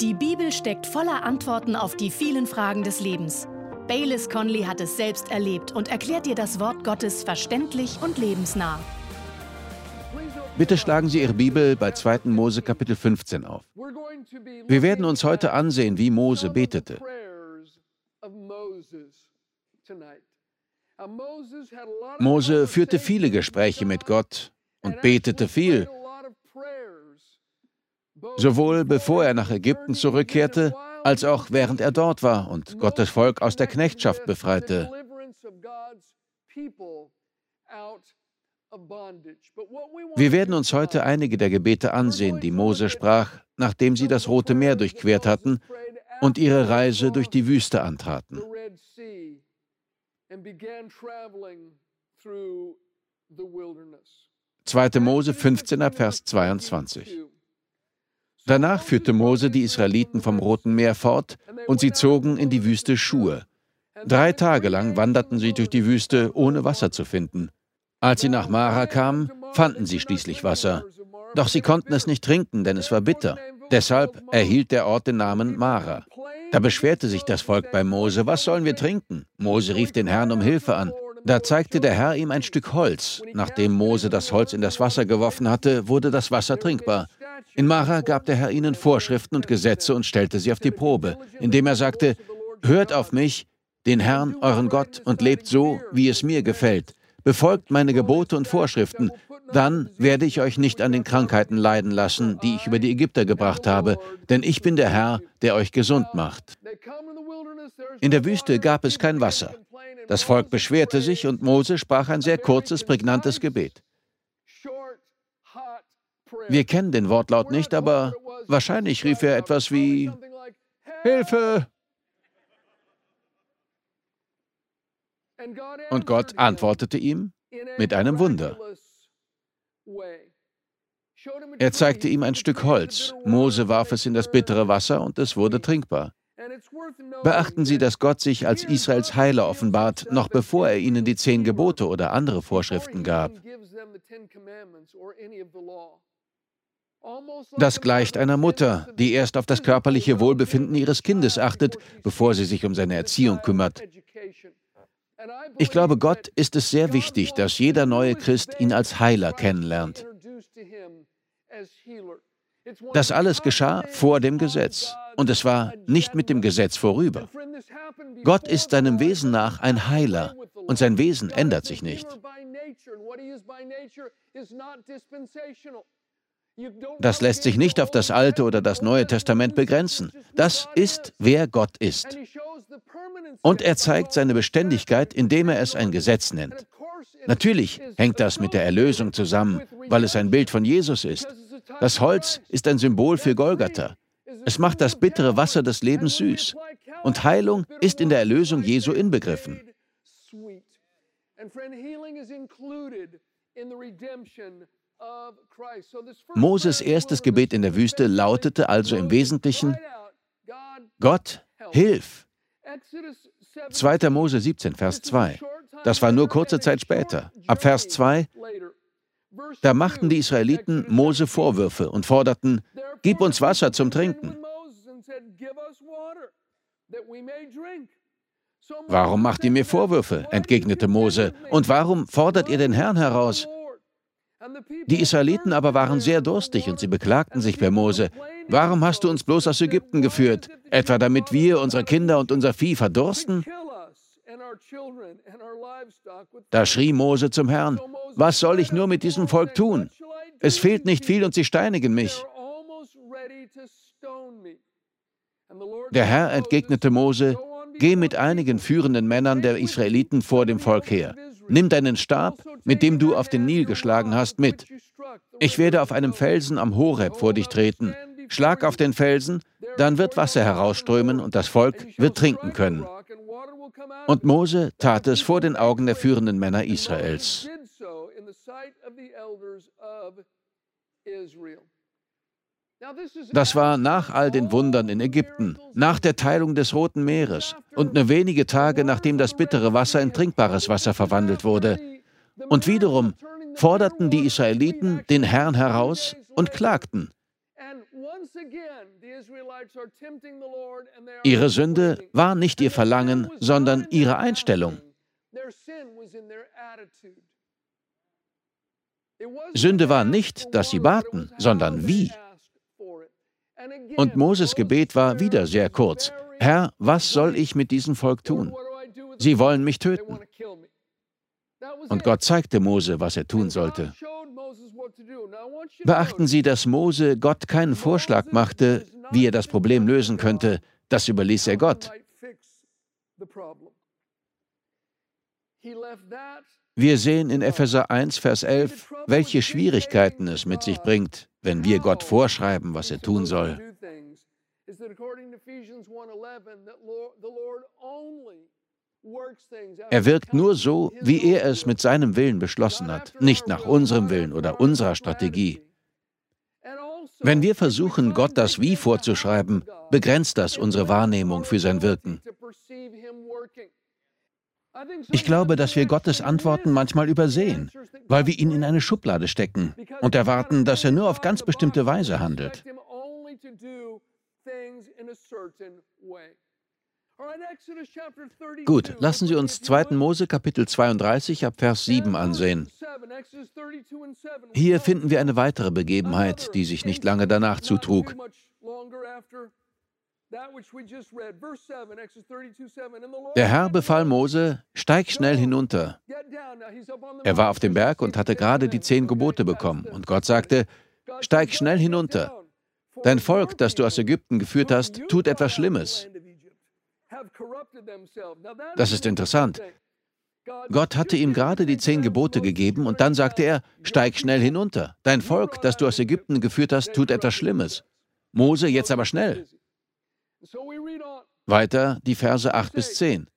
Die Bibel steckt voller Antworten auf die vielen Fragen des Lebens. Baylis Conley hat es selbst erlebt und erklärt dir das Wort Gottes verständlich und lebensnah. Bitte schlagen Sie Ihre Bibel bei 2. Mose Kapitel 15 auf. Wir werden uns heute ansehen, wie Mose betete. Mose führte viele Gespräche mit Gott und betete viel sowohl bevor er nach Ägypten zurückkehrte, als auch während er dort war und Gottes Volk aus der Knechtschaft befreite. Wir werden uns heute einige der Gebete ansehen, die Mose sprach, nachdem sie das Rote Meer durchquert hatten und ihre Reise durch die Wüste antraten. 2. Mose 15, Vers 22. Danach führte Mose die Israeliten vom Roten Meer fort und sie zogen in die Wüste Schur. Drei Tage lang wanderten sie durch die Wüste, ohne Wasser zu finden. Als sie nach Mara kamen, fanden sie schließlich Wasser. Doch sie konnten es nicht trinken, denn es war bitter. Deshalb erhielt der Ort den Namen Mara. Da beschwerte sich das Volk bei Mose, was sollen wir trinken? Mose rief den Herrn um Hilfe an. Da zeigte der Herr ihm ein Stück Holz. Nachdem Mose das Holz in das Wasser geworfen hatte, wurde das Wasser trinkbar. In Mara gab der Herr ihnen Vorschriften und Gesetze und stellte sie auf die Probe, indem er sagte, Hört auf mich, den Herrn, euren Gott, und lebt so, wie es mir gefällt. Befolgt meine Gebote und Vorschriften, dann werde ich euch nicht an den Krankheiten leiden lassen, die ich über die Ägypter gebracht habe, denn ich bin der Herr, der euch gesund macht. In der Wüste gab es kein Wasser. Das Volk beschwerte sich und Mose sprach ein sehr kurzes, prägnantes Gebet. Wir kennen den Wortlaut nicht, aber wahrscheinlich rief er etwas wie Hilfe! Und Gott antwortete ihm mit einem Wunder. Er zeigte ihm ein Stück Holz. Mose warf es in das bittere Wasser und es wurde trinkbar. Beachten Sie, dass Gott sich als Israels Heiler offenbart, noch bevor er ihnen die zehn Gebote oder andere Vorschriften gab. Das gleicht einer Mutter, die erst auf das körperliche Wohlbefinden ihres Kindes achtet, bevor sie sich um seine Erziehung kümmert. Ich glaube, Gott ist es sehr wichtig, dass jeder neue Christ ihn als Heiler kennenlernt. Das alles geschah vor dem Gesetz und es war nicht mit dem Gesetz vorüber. Gott ist seinem Wesen nach ein Heiler und sein Wesen ändert sich nicht. Das lässt sich nicht auf das Alte oder das Neue Testament begrenzen. Das ist, wer Gott ist. Und er zeigt seine Beständigkeit, indem er es ein Gesetz nennt. Natürlich hängt das mit der Erlösung zusammen, weil es ein Bild von Jesus ist. Das Holz ist ein Symbol für Golgatha. Es macht das bittere Wasser des Lebens süß. Und Heilung ist in der Erlösung Jesu inbegriffen. Moses erstes Gebet in der Wüste lautete also im Wesentlichen, Gott, hilf. 2. Mose 17, Vers 2. Das war nur kurze Zeit später. Ab Vers 2, da machten die Israeliten Mose Vorwürfe und forderten, Gib uns Wasser zum Trinken. Warum macht ihr mir Vorwürfe? entgegnete Mose. Und warum fordert ihr den Herrn heraus? Die Israeliten aber waren sehr durstig und sie beklagten sich bei Mose. Warum hast du uns bloß aus Ägypten geführt? Etwa damit wir, unsere Kinder und unser Vieh verdursten? Da schrie Mose zum Herrn, was soll ich nur mit diesem Volk tun? Es fehlt nicht viel und sie steinigen mich. Der Herr entgegnete Mose, geh mit einigen führenden Männern der Israeliten vor dem Volk her. Nimm deinen Stab, mit dem du auf den Nil geschlagen hast, mit. Ich werde auf einem Felsen am Horeb vor dich treten. Schlag auf den Felsen, dann wird Wasser herausströmen und das Volk wird trinken können. Und Mose tat es vor den Augen der führenden Männer Israels. Das war nach all den Wundern in Ägypten, nach der Teilung des Roten Meeres und nur wenige Tage nachdem das bittere Wasser in trinkbares Wasser verwandelt wurde. Und wiederum forderten die Israeliten den Herrn heraus und klagten. Ihre Sünde war nicht ihr Verlangen, sondern ihre Einstellung. Sünde war nicht, dass sie baten, sondern wie. Und Moses Gebet war wieder sehr kurz. Herr, was soll ich mit diesem Volk tun? Sie wollen mich töten. Und Gott zeigte Mose, was er tun sollte. Beachten Sie, dass Mose Gott keinen Vorschlag machte, wie er das Problem lösen könnte. Das überließ er Gott. Wir sehen in Epheser 1, Vers 11, welche Schwierigkeiten es mit sich bringt, wenn wir Gott vorschreiben, was er tun soll. Er wirkt nur so, wie er es mit seinem Willen beschlossen hat, nicht nach unserem Willen oder unserer Strategie. Wenn wir versuchen, Gott das Wie vorzuschreiben, begrenzt das unsere Wahrnehmung für sein Wirken. Ich glaube, dass wir Gottes Antworten manchmal übersehen, weil wir ihn in eine Schublade stecken und erwarten, dass er nur auf ganz bestimmte Weise handelt. Gut, lassen Sie uns 2. Mose Kapitel 32 ab Vers 7 ansehen. Hier finden wir eine weitere Begebenheit, die sich nicht lange danach zutrug. Der Herr befahl Mose, steig schnell hinunter. Er war auf dem Berg und hatte gerade die zehn Gebote bekommen. Und Gott sagte, steig schnell hinunter. Dein Volk, das du aus Ägypten geführt hast, tut etwas Schlimmes. Das ist interessant. Gott hatte ihm gerade die zehn Gebote gegeben und dann sagte er, steig schnell hinunter. Dein Volk, das du aus Ägypten geführt hast, tut etwas Schlimmes. Mose, jetzt aber schnell. Weiter die Verse 8 bis 10.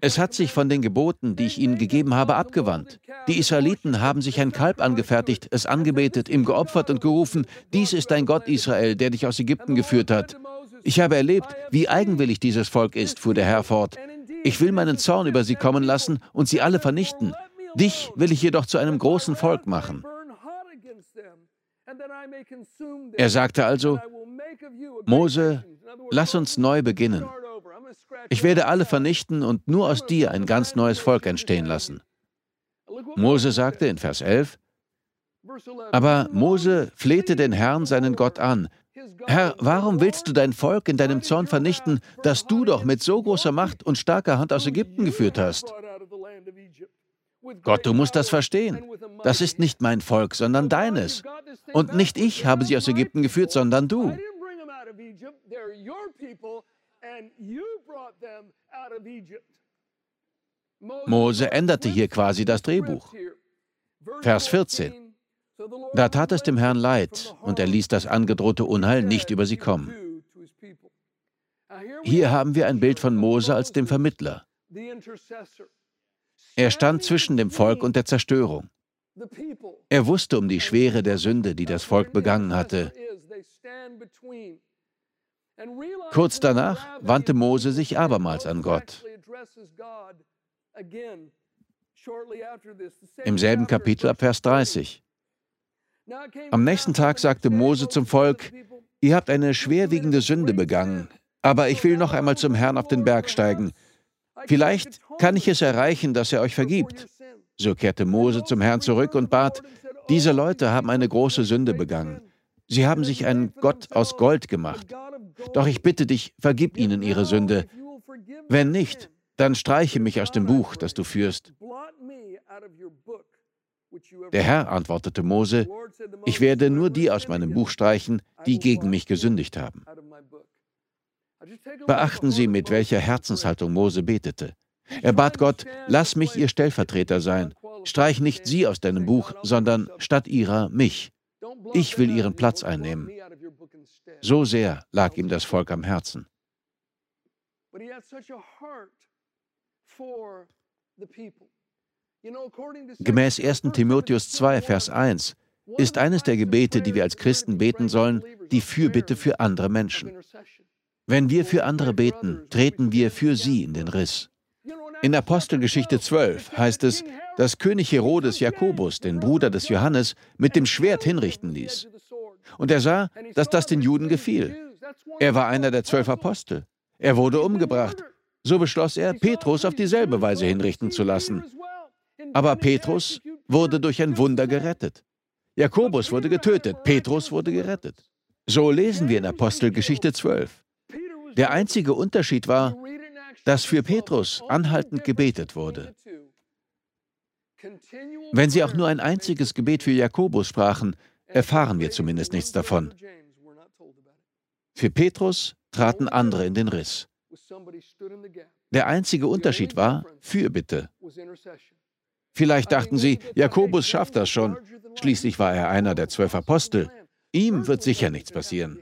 Es hat sich von den Geboten, die ich ihnen gegeben habe, abgewandt. Die Israeliten haben sich ein Kalb angefertigt, es angebetet, ihm geopfert und gerufen, dies ist dein Gott Israel, der dich aus Ägypten geführt hat. Ich habe erlebt, wie eigenwillig dieses Volk ist, fuhr der Herr fort. Ich will meinen Zorn über sie kommen lassen und sie alle vernichten. Dich will ich jedoch zu einem großen Volk machen. Er sagte also, Mose, lass uns neu beginnen. Ich werde alle vernichten und nur aus dir ein ganz neues Volk entstehen lassen. Mose sagte in Vers 11, aber Mose flehte den Herrn, seinen Gott, an, Herr, warum willst du dein Volk in deinem Zorn vernichten, das du doch mit so großer Macht und starker Hand aus Ägypten geführt hast? Gott, du musst das verstehen. Das ist nicht mein Volk, sondern deines. Und nicht ich habe sie aus Ägypten geführt, sondern du. Mose änderte hier quasi das Drehbuch. Vers 14. Da tat es dem Herrn leid, und er ließ das angedrohte Unheil nicht über sie kommen. Hier haben wir ein Bild von Mose als dem Vermittler. Er stand zwischen dem Volk und der Zerstörung. Er wusste um die Schwere der Sünde, die das Volk begangen hatte. Kurz danach wandte Mose sich abermals an Gott. Im selben Kapitel ab Vers 30. Am nächsten Tag sagte Mose zum Volk, ihr habt eine schwerwiegende Sünde begangen, aber ich will noch einmal zum Herrn auf den Berg steigen. Vielleicht kann ich es erreichen, dass er euch vergibt. So kehrte Mose zum Herrn zurück und bat, diese Leute haben eine große Sünde begangen. Sie haben sich einen Gott aus Gold gemacht. Doch ich bitte dich, vergib ihnen ihre Sünde. Wenn nicht, dann streiche mich aus dem Buch, das du führst. Der Herr antwortete Mose, ich werde nur die aus meinem Buch streichen, die gegen mich gesündigt haben. Beachten Sie, mit welcher Herzenshaltung Mose betete. Er bat Gott, lass mich ihr Stellvertreter sein. Streich nicht sie aus deinem Buch, sondern statt ihrer mich. Ich will ihren Platz einnehmen. So sehr lag ihm das Volk am Herzen. Gemäß 1 Timotheus 2, Vers 1 ist eines der Gebete, die wir als Christen beten sollen, die Fürbitte für andere Menschen. Wenn wir für andere beten, treten wir für sie in den Riss. In Apostelgeschichte 12 heißt es, dass König Herodes Jakobus, den Bruder des Johannes, mit dem Schwert hinrichten ließ. Und er sah, dass das den Juden gefiel. Er war einer der zwölf Apostel. Er wurde umgebracht. So beschloss er, Petrus auf dieselbe Weise hinrichten zu lassen. Aber Petrus wurde durch ein Wunder gerettet. Jakobus wurde getötet, Petrus wurde gerettet. So lesen wir in Apostelgeschichte 12. Der einzige Unterschied war, dass für Petrus anhaltend gebetet wurde. Wenn sie auch nur ein einziges Gebet für Jakobus sprachen, erfahren wir zumindest nichts davon. Für Petrus traten andere in den Riss. Der einzige Unterschied war Fürbitte. Vielleicht dachten sie, Jakobus schafft das schon. Schließlich war er einer der zwölf Apostel. Ihm wird sicher nichts passieren.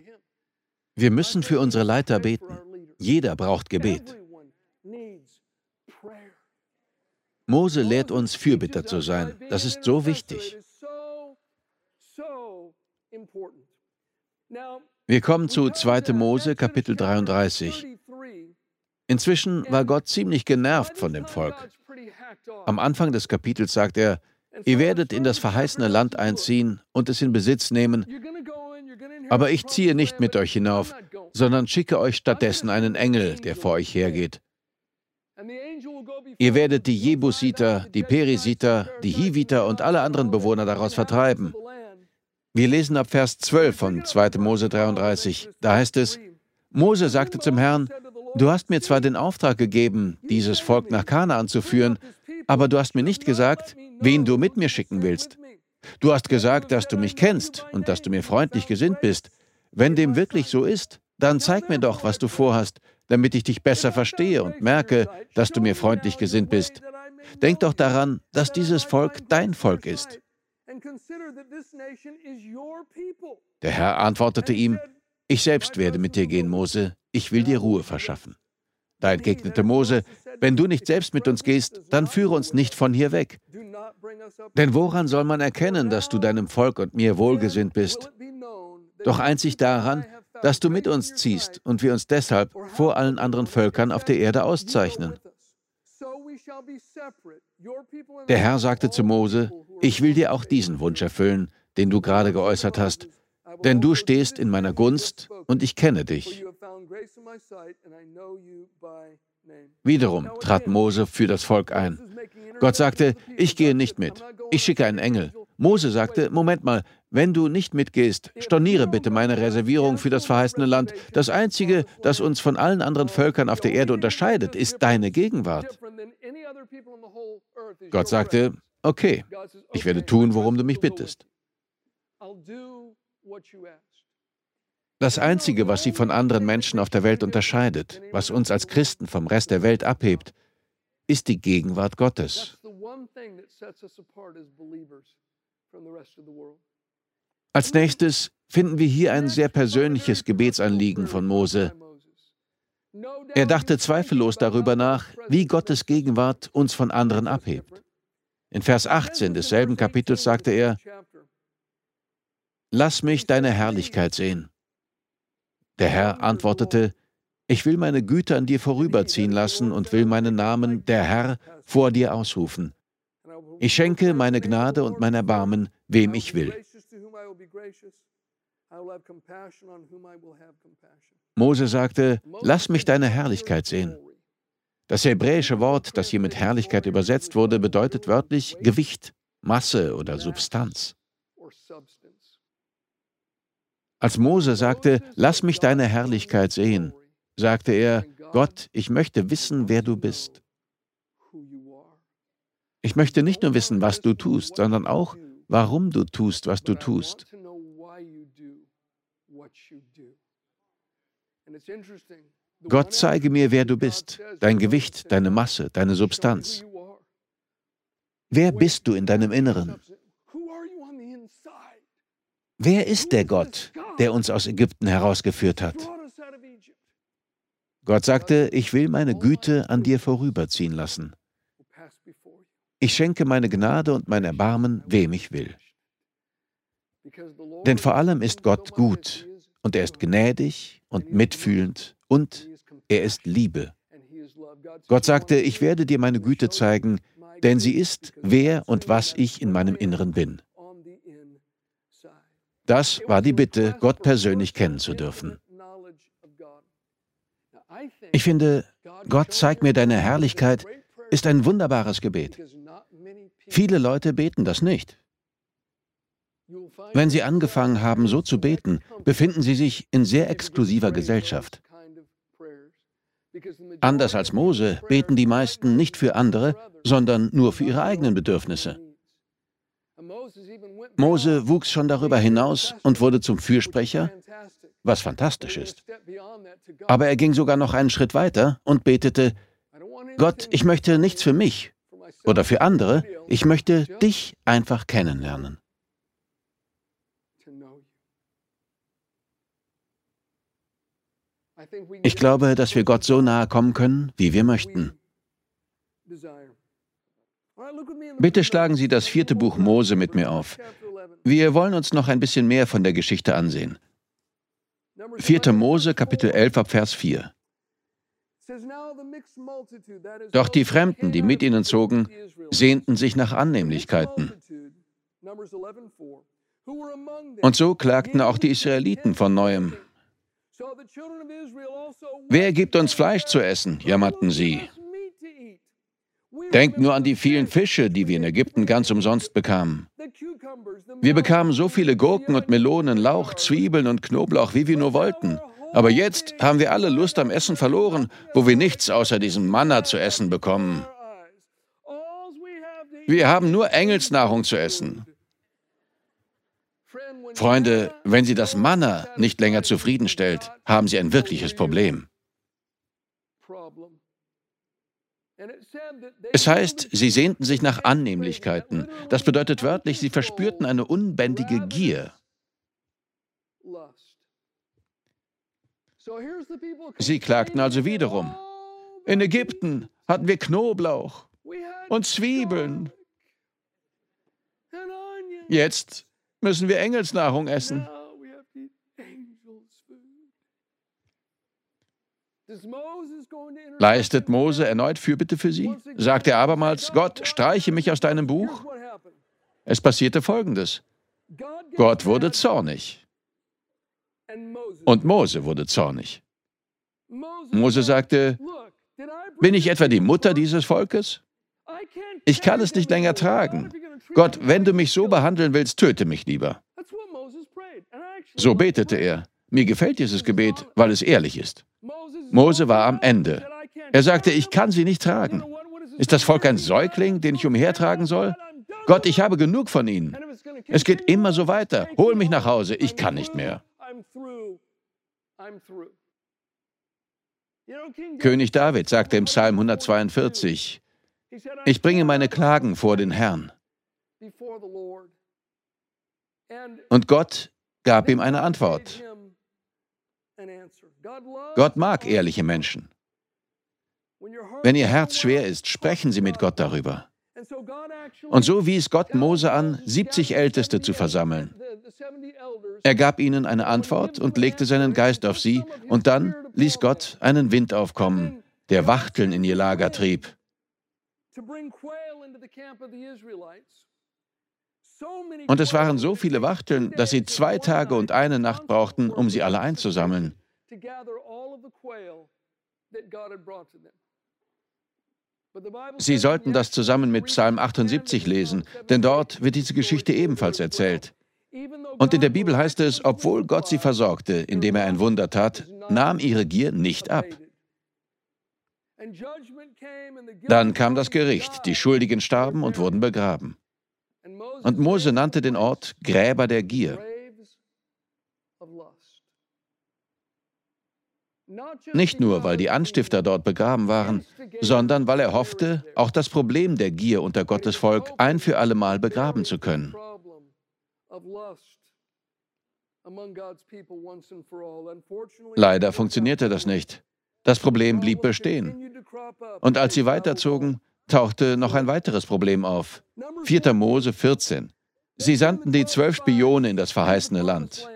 Wir müssen für unsere Leiter beten. Jeder braucht Gebet. Mose lehrt uns, Fürbitter zu sein. Das ist so wichtig. Wir kommen zu 2. Mose, Kapitel 33. Inzwischen war Gott ziemlich genervt von dem Volk. Am Anfang des Kapitels sagt er, ihr werdet in das verheißene Land einziehen und es in Besitz nehmen, aber ich ziehe nicht mit euch hinauf, sondern schicke euch stattdessen einen Engel, der vor euch hergeht. Ihr werdet die Jebusiter, die Perisiter, die Hiviter und alle anderen Bewohner daraus vertreiben. Wir lesen ab Vers 12 von 2. Mose 33. Da heißt es, Mose sagte zum Herrn, Du hast mir zwar den Auftrag gegeben, dieses Volk nach Kanaan zu führen, aber du hast mir nicht gesagt, wen du mit mir schicken willst. Du hast gesagt, dass du mich kennst und dass du mir freundlich gesinnt bist. Wenn dem wirklich so ist, dann zeig mir doch, was du vorhast, damit ich dich besser verstehe und merke, dass du mir freundlich gesinnt bist. Denk doch daran, dass dieses Volk dein Volk ist. Der Herr antwortete ihm, ich selbst werde mit dir gehen, Mose, ich will dir Ruhe verschaffen. Da entgegnete Mose, wenn du nicht selbst mit uns gehst, dann führe uns nicht von hier weg. Denn woran soll man erkennen, dass du deinem Volk und mir wohlgesinnt bist? Doch einzig daran, dass du mit uns ziehst und wir uns deshalb vor allen anderen Völkern auf der Erde auszeichnen. Der Herr sagte zu Mose, ich will dir auch diesen Wunsch erfüllen, den du gerade geäußert hast, denn du stehst in meiner Gunst und ich kenne dich. Wiederum trat Mose für das Volk ein. Gott sagte, ich gehe nicht mit, ich schicke einen Engel. Mose sagte, Moment mal, wenn du nicht mitgehst, storniere bitte meine Reservierung für das verheißene Land. Das Einzige, das uns von allen anderen Völkern auf der Erde unterscheidet, ist deine Gegenwart. Gott sagte, okay, ich werde tun, worum du mich bittest. Das Einzige, was sie von anderen Menschen auf der Welt unterscheidet, was uns als Christen vom Rest der Welt abhebt, ist die Gegenwart Gottes. Als nächstes finden wir hier ein sehr persönliches Gebetsanliegen von Mose. Er dachte zweifellos darüber nach, wie Gottes Gegenwart uns von anderen abhebt. In Vers 18 desselben Kapitels sagte er, Lass mich deine Herrlichkeit sehen. Der Herr antwortete, Ich will meine Güte an dir vorüberziehen lassen und will meinen Namen, der Herr, vor dir ausrufen. Ich schenke meine Gnade und mein Erbarmen, wem ich will. Mose sagte, Lass mich deine Herrlichkeit sehen. Das hebräische Wort, das hier mit Herrlichkeit übersetzt wurde, bedeutet wörtlich Gewicht, Masse oder Substanz. Als Mose sagte, lass mich deine Herrlichkeit sehen, sagte er, Gott, ich möchte wissen, wer du bist. Ich möchte nicht nur wissen, was du tust, sondern auch, warum du tust, was du tust. Gott zeige mir, wer du bist, dein Gewicht, deine Masse, deine Substanz. Wer bist du in deinem Inneren? Wer ist der Gott, der uns aus Ägypten herausgeführt hat? Gott sagte, ich will meine Güte an dir vorüberziehen lassen. Ich schenke meine Gnade und mein Erbarmen, wem ich will. Denn vor allem ist Gott gut und er ist gnädig und mitfühlend und er ist Liebe. Gott sagte, ich werde dir meine Güte zeigen, denn sie ist, wer und was ich in meinem Inneren bin. Das war die Bitte, Gott persönlich kennen zu dürfen. Ich finde, Gott zeig mir deine Herrlichkeit ist ein wunderbares Gebet. Viele Leute beten das nicht. Wenn sie angefangen haben, so zu beten, befinden sie sich in sehr exklusiver Gesellschaft. Anders als Mose beten die meisten nicht für andere, sondern nur für ihre eigenen Bedürfnisse. Mose wuchs schon darüber hinaus und wurde zum Fürsprecher, was fantastisch ist. Aber er ging sogar noch einen Schritt weiter und betete, Gott, ich möchte nichts für mich oder für andere, ich möchte dich einfach kennenlernen. Ich glaube, dass wir Gott so nahe kommen können, wie wir möchten. Bitte schlagen Sie das vierte Buch Mose mit mir auf. Wir wollen uns noch ein bisschen mehr von der Geschichte ansehen. 4. Mose, Kapitel 11, ab Vers 4. Doch die Fremden, die mit ihnen zogen, sehnten sich nach Annehmlichkeiten. Und so klagten auch die Israeliten von neuem. Wer gibt uns Fleisch zu essen? jammerten sie. Denkt nur an die vielen Fische, die wir in Ägypten ganz umsonst bekamen. Wir bekamen so viele Gurken und Melonen, Lauch, Zwiebeln und Knoblauch, wie wir nur wollten. Aber jetzt haben wir alle Lust am Essen verloren, wo wir nichts außer diesem Manna zu essen bekommen. Wir haben nur Engelsnahrung zu essen. Freunde, wenn Sie das Manna nicht länger zufriedenstellt, haben Sie ein wirkliches Problem. Es heißt, sie sehnten sich nach Annehmlichkeiten. Das bedeutet wörtlich, sie verspürten eine unbändige Gier. Sie klagten also wiederum. In Ägypten hatten wir Knoblauch und Zwiebeln. Jetzt müssen wir Engelsnahrung essen. Leistet Mose erneut Fürbitte für sie? Sagt er abermals, Gott, streiche mich aus deinem Buch? Es passierte Folgendes. Gott wurde zornig. Und Mose wurde zornig. Mose sagte, bin ich etwa die Mutter dieses Volkes? Ich kann es nicht länger tragen. Gott, wenn du mich so behandeln willst, töte mich lieber. So betete er. Mir gefällt dieses Gebet, weil es ehrlich ist. Mose war am Ende. Er sagte, ich kann sie nicht tragen. Ist das Volk ein Säugling, den ich umhertragen soll? Gott, ich habe genug von ihnen. Es geht immer so weiter. Hol mich nach Hause, ich kann nicht mehr. König David sagte im Psalm 142, ich bringe meine Klagen vor den Herrn. Und Gott gab ihm eine Antwort. Gott mag ehrliche Menschen. Wenn Ihr Herz schwer ist, sprechen Sie mit Gott darüber. Und so wies Gott Mose an, 70 Älteste zu versammeln. Er gab ihnen eine Antwort und legte seinen Geist auf sie, und dann ließ Gott einen Wind aufkommen, der Wachteln in ihr Lager trieb. Und es waren so viele Wachteln, dass sie zwei Tage und eine Nacht brauchten, um sie alle einzusammeln. Sie sollten das zusammen mit Psalm 78 lesen, denn dort wird diese Geschichte ebenfalls erzählt. Und in der Bibel heißt es, obwohl Gott sie versorgte, indem er ein Wunder tat, nahm ihre Gier nicht ab. Dann kam das Gericht, die Schuldigen starben und wurden begraben. Und Mose nannte den Ort Gräber der Gier. Nicht nur, weil die Anstifter dort begraben waren, sondern weil er hoffte, auch das Problem der Gier unter Gottes Volk ein für allemal begraben zu können. Leider funktionierte das nicht. Das Problem blieb bestehen. Und als sie weiterzogen, tauchte noch ein weiteres Problem auf. 4. Mose 14. Sie sandten die zwölf Spione in das verheißene Land.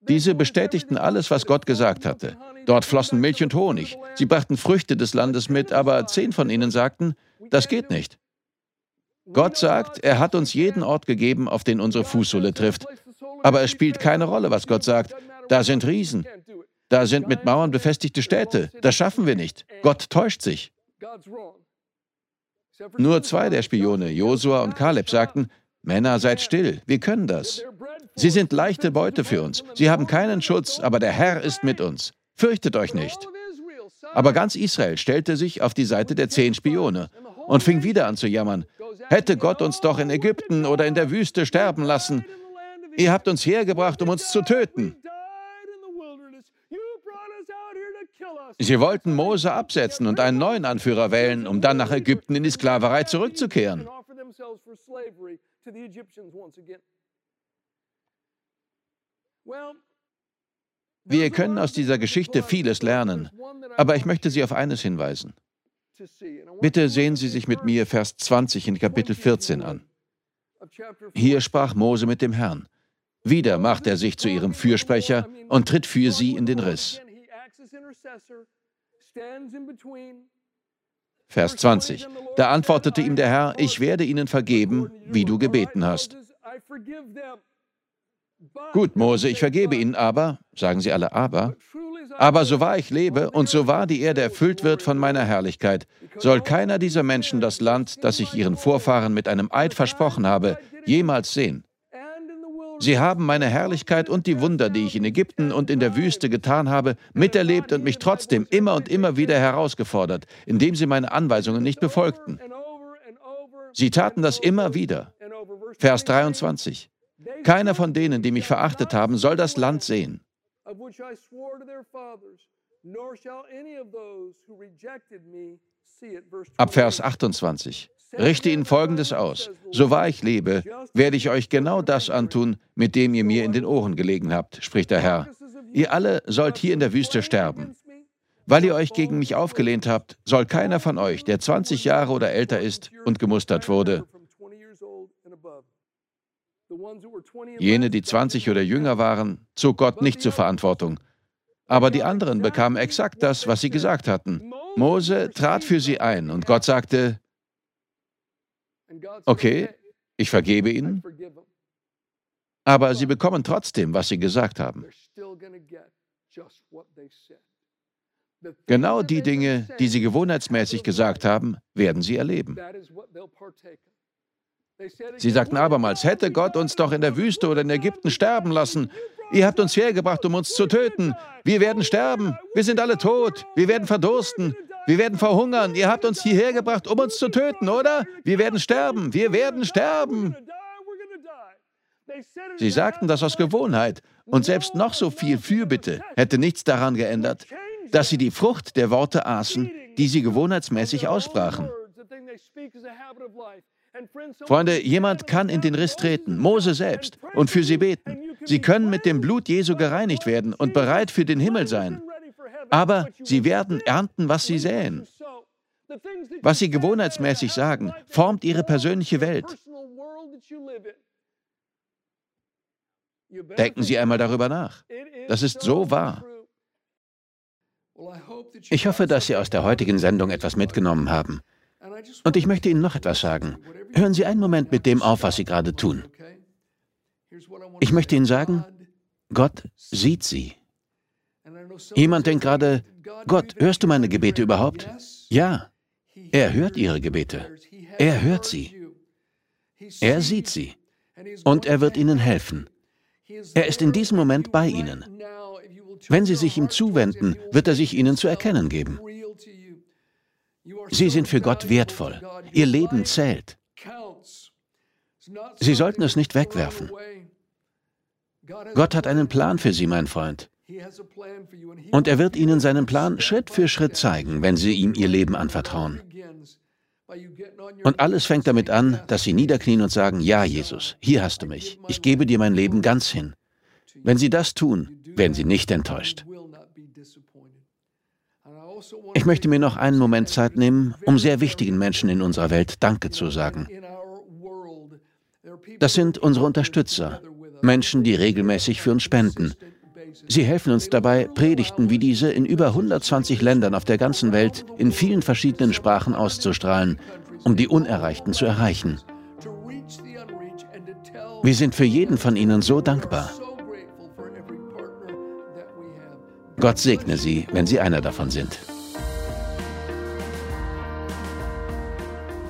Diese bestätigten alles, was Gott gesagt hatte. Dort flossen Milch und Honig. Sie brachten Früchte des Landes mit, aber zehn von ihnen sagten, das geht nicht. Gott sagt, er hat uns jeden Ort gegeben, auf den unsere Fußsohle trifft. Aber es spielt keine Rolle, was Gott sagt. Da sind Riesen. Da sind mit Mauern befestigte Städte. Das schaffen wir nicht. Gott täuscht sich. Nur zwei der Spione, Josua und Kaleb, sagten, Männer, seid still, wir können das. Sie sind leichte Beute für uns. Sie haben keinen Schutz, aber der Herr ist mit uns. Fürchtet euch nicht. Aber ganz Israel stellte sich auf die Seite der zehn Spione und fing wieder an zu jammern. Hätte Gott uns doch in Ägypten oder in der Wüste sterben lassen. Ihr habt uns hergebracht, um uns zu töten. Sie wollten Mose absetzen und einen neuen Anführer wählen, um dann nach Ägypten in die Sklaverei zurückzukehren. Wir können aus dieser Geschichte vieles lernen, aber ich möchte Sie auf eines hinweisen. Bitte sehen Sie sich mit mir Vers 20 in Kapitel 14 an. Hier sprach Mose mit dem Herrn. Wieder macht er sich zu ihrem Fürsprecher und tritt für sie in den Riss. Vers 20. Da antwortete ihm der Herr, ich werde ihnen vergeben, wie du gebeten hast. Gut, Mose, ich vergebe ihnen aber, sagen sie alle aber, aber so wahr ich lebe und so wahr die Erde erfüllt wird von meiner Herrlichkeit, soll keiner dieser Menschen das Land, das ich ihren Vorfahren mit einem Eid versprochen habe, jemals sehen. Sie haben meine Herrlichkeit und die Wunder, die ich in Ägypten und in der Wüste getan habe, miterlebt und mich trotzdem immer und immer wieder herausgefordert, indem sie meine Anweisungen nicht befolgten. Sie taten das immer wieder. Vers 23. Keiner von denen, die mich verachtet haben, soll das Land sehen. Ab Vers 28. Richte ihnen Folgendes aus. So wahr ich lebe, werde ich euch genau das antun, mit dem ihr mir in den Ohren gelegen habt, spricht der Herr. Ihr alle sollt hier in der Wüste sterben. Weil ihr euch gegen mich aufgelehnt habt, soll keiner von euch, der 20 Jahre oder älter ist und gemustert wurde, Jene, die 20 oder jünger waren, zog Gott nicht zur Verantwortung. Aber die anderen bekamen exakt das, was sie gesagt hatten. Mose trat für sie ein und Gott sagte, okay, ich vergebe ihnen, aber sie bekommen trotzdem, was sie gesagt haben. Genau die Dinge, die sie gewohnheitsmäßig gesagt haben, werden sie erleben. Sie sagten abermals, hätte Gott uns doch in der Wüste oder in Ägypten sterben lassen. Ihr habt uns hergebracht, um uns zu töten. Wir werden sterben. Wir sind alle tot. Wir werden verdursten. Wir werden verhungern. Ihr habt uns hierher gebracht, um uns zu töten, oder? Wir werden sterben. Wir werden sterben. Sie sagten das aus Gewohnheit. Und selbst noch so viel Fürbitte hätte nichts daran geändert, dass sie die Frucht der Worte aßen, die sie gewohnheitsmäßig aussprachen. Freunde, jemand kann in den Riss treten, Mose selbst, und für sie beten. Sie können mit dem Blut Jesu gereinigt werden und bereit für den Himmel sein. Aber sie werden ernten, was sie säen. Was sie gewohnheitsmäßig sagen, formt ihre persönliche Welt. Denken Sie einmal darüber nach. Das ist so wahr. Ich hoffe, dass Sie aus der heutigen Sendung etwas mitgenommen haben. Und ich möchte Ihnen noch etwas sagen. Hören Sie einen Moment mit dem auf, was Sie gerade tun. Ich möchte Ihnen sagen, Gott sieht Sie. Jemand denkt gerade, Gott, hörst du meine Gebete überhaupt? Ja, er hört Ihre Gebete. Er hört sie. Er sieht sie. Und er wird Ihnen helfen. Er ist in diesem Moment bei Ihnen. Wenn Sie sich ihm zuwenden, wird er sich Ihnen zu erkennen geben. Sie sind für Gott wertvoll. Ihr Leben zählt. Sie sollten es nicht wegwerfen. Gott hat einen Plan für Sie, mein Freund. Und er wird Ihnen seinen Plan Schritt für Schritt zeigen, wenn Sie ihm Ihr Leben anvertrauen. Und alles fängt damit an, dass Sie niederknien und sagen, ja, Jesus, hier hast du mich. Ich gebe dir mein Leben ganz hin. Wenn Sie das tun, werden Sie nicht enttäuscht. Ich möchte mir noch einen Moment Zeit nehmen, um sehr wichtigen Menschen in unserer Welt Danke zu sagen. Das sind unsere Unterstützer, Menschen, die regelmäßig für uns spenden. Sie helfen uns dabei, Predigten wie diese in über 120 Ländern auf der ganzen Welt in vielen verschiedenen Sprachen auszustrahlen, um die Unerreichten zu erreichen. Wir sind für jeden von Ihnen so dankbar. Gott segne Sie, wenn Sie einer davon sind.